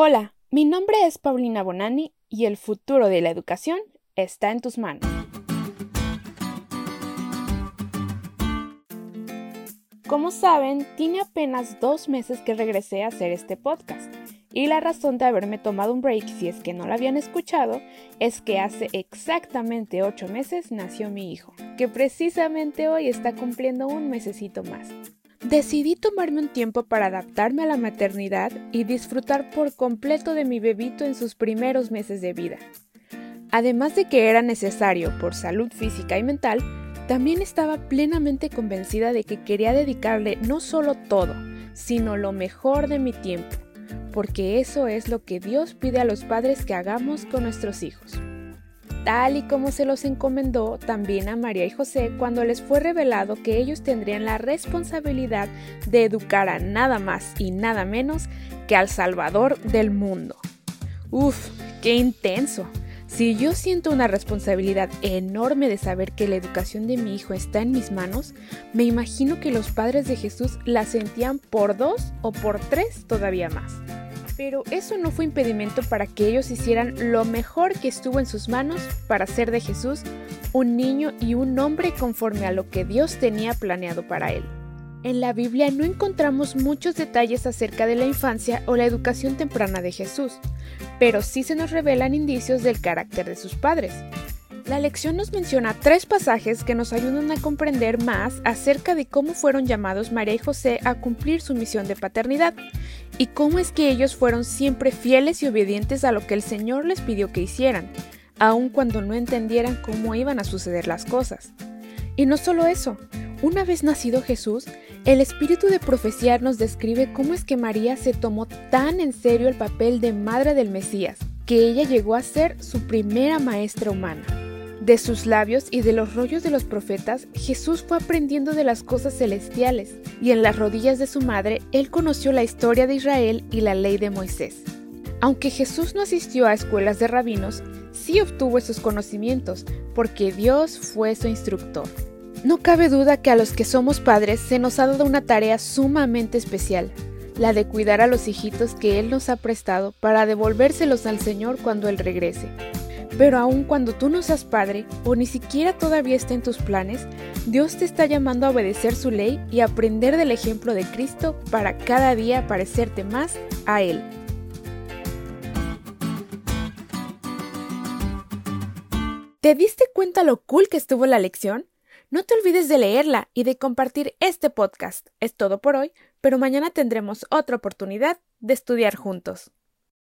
Hola, mi nombre es Paulina Bonani y el futuro de la educación está en tus manos. Como saben, tiene apenas dos meses que regresé a hacer este podcast. Y la razón de haberme tomado un break, si es que no lo habían escuchado, es que hace exactamente ocho meses nació mi hijo, que precisamente hoy está cumpliendo un mesecito más. Decidí tomarme un tiempo para adaptarme a la maternidad y disfrutar por completo de mi bebito en sus primeros meses de vida. Además de que era necesario por salud física y mental, también estaba plenamente convencida de que quería dedicarle no solo todo, sino lo mejor de mi tiempo, porque eso es lo que Dios pide a los padres que hagamos con nuestros hijos tal y como se los encomendó también a María y José cuando les fue revelado que ellos tendrían la responsabilidad de educar a nada más y nada menos que al Salvador del mundo. Uf, qué intenso. Si yo siento una responsabilidad enorme de saber que la educación de mi hijo está en mis manos, me imagino que los padres de Jesús la sentían por dos o por tres todavía más. Pero eso no fue impedimento para que ellos hicieran lo mejor que estuvo en sus manos para hacer de Jesús un niño y un hombre conforme a lo que Dios tenía planeado para él. En la Biblia no encontramos muchos detalles acerca de la infancia o la educación temprana de Jesús, pero sí se nos revelan indicios del carácter de sus padres. La lección nos menciona tres pasajes que nos ayudan a comprender más acerca de cómo fueron llamados María y José a cumplir su misión de paternidad y cómo es que ellos fueron siempre fieles y obedientes a lo que el Señor les pidió que hicieran, aun cuando no entendieran cómo iban a suceder las cosas. Y no solo eso, una vez nacido Jesús, el espíritu de profecía nos describe cómo es que María se tomó tan en serio el papel de madre del Mesías, que ella llegó a ser su primera maestra humana. De sus labios y de los rollos de los profetas, Jesús fue aprendiendo de las cosas celestiales, y en las rodillas de su madre, él conoció la historia de Israel y la ley de Moisés. Aunque Jesús no asistió a escuelas de rabinos, sí obtuvo esos conocimientos, porque Dios fue su instructor. No cabe duda que a los que somos padres se nos ha dado una tarea sumamente especial, la de cuidar a los hijitos que Él nos ha prestado para devolvérselos al Señor cuando Él regrese. Pero aun cuando tú no seas padre o ni siquiera todavía esté en tus planes, Dios te está llamando a obedecer su ley y aprender del ejemplo de Cristo para cada día parecerte más a Él. ¿Te diste cuenta lo cool que estuvo la lección? No te olvides de leerla y de compartir este podcast. Es todo por hoy, pero mañana tendremos otra oportunidad de estudiar juntos.